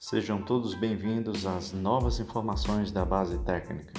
Sejam todos bem-vindos às novas informações da base técnica.